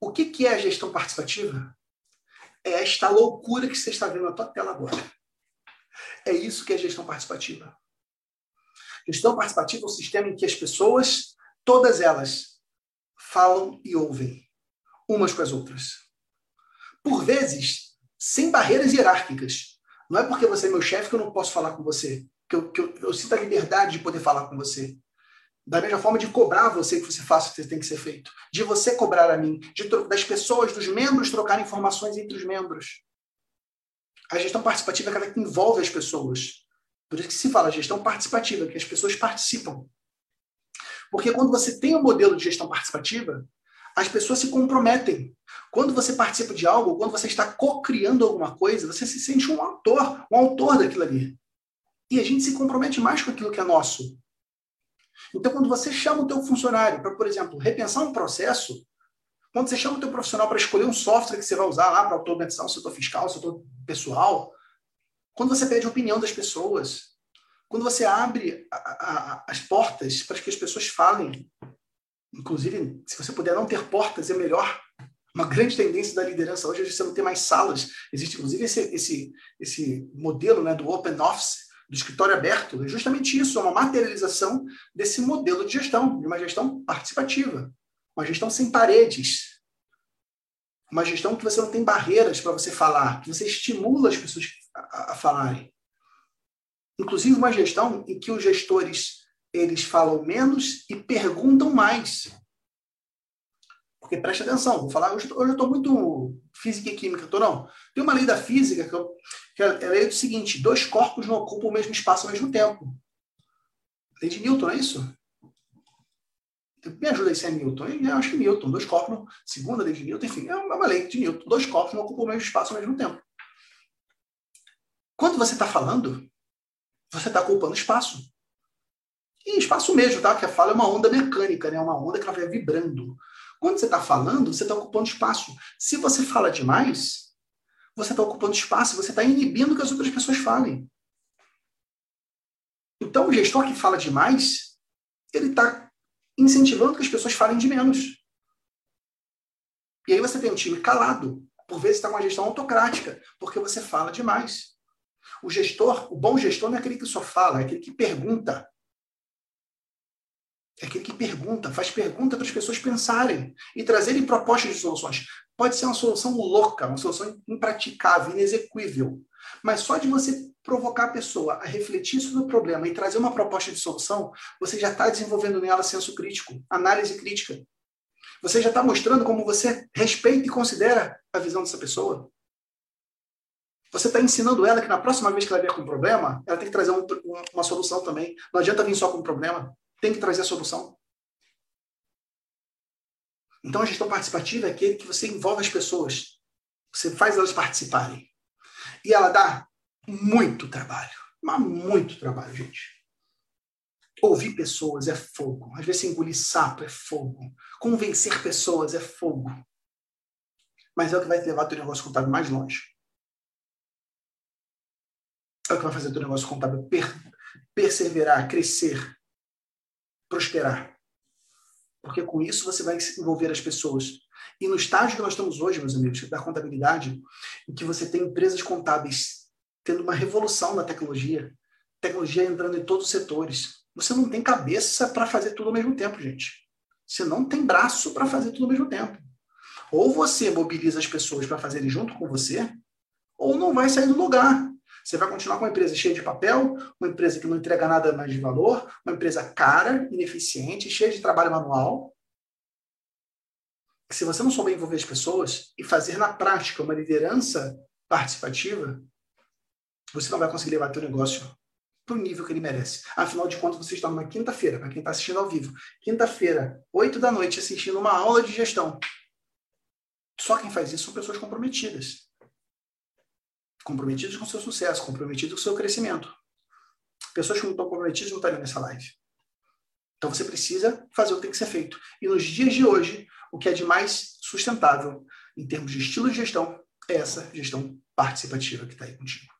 o que, que é a gestão participativa? É esta loucura que você está vendo na tua tela agora. É isso que é gestão participativa. Gestão participativa é um sistema em que as pessoas, todas elas, falam e ouvem umas com as outras. Por vezes, sem barreiras hierárquicas. Não é porque você é meu chefe que eu não posso falar com você, que eu, que eu, eu sinto a liberdade de poder falar com você. Da mesma forma de cobrar você que você faça o que tem que ser feito. De você cobrar a mim. De, das pessoas, dos membros trocar informações entre os membros. A gestão participativa é aquela que envolve as pessoas. Por isso que se fala gestão participativa, que as pessoas participam. Porque quando você tem um modelo de gestão participativa, as pessoas se comprometem. Quando você participa de algo, quando você está co-criando alguma coisa, você se sente um autor, um autor daquilo ali. E a gente se compromete mais com aquilo que é nosso. Então, quando você chama o teu funcionário para, por exemplo, repensar um processo, quando você chama o teu profissional para escolher um software que você vai usar lá para automatizar o setor fiscal, o setor pessoal, quando você pede a opinião das pessoas, quando você abre a, a, as portas para que as pessoas falem, inclusive, se você puder não ter portas, é melhor. Uma grande tendência da liderança hoje é você não ter mais salas. Existe, inclusive, esse, esse, esse modelo né, do Open Office, do escritório aberto, é justamente isso, é uma materialização desse modelo de gestão, de uma gestão participativa, uma gestão sem paredes, uma gestão que você não tem barreiras para você falar, que você estimula as pessoas a, a falarem. Inclusive uma gestão em que os gestores eles falam menos e perguntam mais. Porque preste atenção, vou falar, hoje, eu estou muito física e química, tô não. Tem uma lei da física que, eu, que é a lei do seguinte: dois corpos não ocupam o mesmo espaço ao mesmo tempo. Lei de Newton, não é isso? Me ajuda aí se é Newton. Eu acho que é Newton, dois corpos, segunda lei de Newton, enfim, é uma lei de Newton. Dois corpos não ocupam o mesmo espaço ao mesmo tempo. Quando você está falando, você está ocupando espaço. E espaço mesmo, tá? Que a fala é uma onda mecânica, né? Uma onda que ela vai vibrando. Quando você está falando, você está ocupando espaço. Se você fala demais, você está ocupando espaço, você está inibindo que as outras pessoas falem. Então, o gestor que fala demais, ele está incentivando que as pessoas falem de menos. E aí você tem um time calado. Por vezes está com uma gestão autocrática, porque você fala demais. O gestor, o bom gestor não é aquele que só fala, é aquele que pergunta. É aquele que pergunta, faz pergunta para as pessoas pensarem e trazerem propostas de soluções. Pode ser uma solução louca, uma solução impraticável, inexequível. Mas só de você provocar a pessoa a refletir sobre o problema e trazer uma proposta de solução, você já está desenvolvendo nela senso crítico, análise crítica. Você já está mostrando como você respeita e considera a visão dessa pessoa. Você está ensinando ela que na próxima vez que ela vier com um problema, ela tem que trazer um, uma solução também. Não adianta vir só com um problema tem que trazer a solução. Então, a gestão participativa é aquele que você envolve as pessoas. Você faz elas participarem. E ela dá muito trabalho. Mas muito trabalho, gente. Ouvir pessoas é fogo. Às vezes, engolir sapo é fogo. Convencer pessoas é fogo. Mas é o que vai levar o teu negócio contábil mais longe. É o que vai fazer teu negócio contábil per perseverar, crescer, prosperar. Porque com isso você vai envolver as pessoas. E no estágio que nós estamos hoje, meus amigos, da contabilidade, em que você tem empresas contábeis tendo uma revolução na tecnologia, tecnologia entrando em todos os setores. Você não tem cabeça para fazer tudo ao mesmo tempo, gente. Você não tem braço para fazer tudo ao mesmo tempo. Ou você mobiliza as pessoas para fazerem junto com você, ou não vai sair do lugar. Você vai continuar com uma empresa cheia de papel, uma empresa que não entrega nada mais de valor, uma empresa cara, ineficiente, cheia de trabalho manual. Se você não souber envolver as pessoas e fazer na prática uma liderança participativa, você não vai conseguir levar seu negócio para o nível que ele merece. Afinal de contas, você está numa quinta-feira, para quem está assistindo ao vivo. Quinta-feira, oito da noite, assistindo uma aula de gestão. Só quem faz isso são pessoas comprometidas comprometidos com seu sucesso, comprometidos com seu crescimento. Pessoas que não estão comprometidas não estariam nessa live. Então você precisa fazer o que tem que ser feito. E nos dias de hoje, o que é de mais sustentável em termos de estilo de gestão é essa gestão participativa que está aí contigo.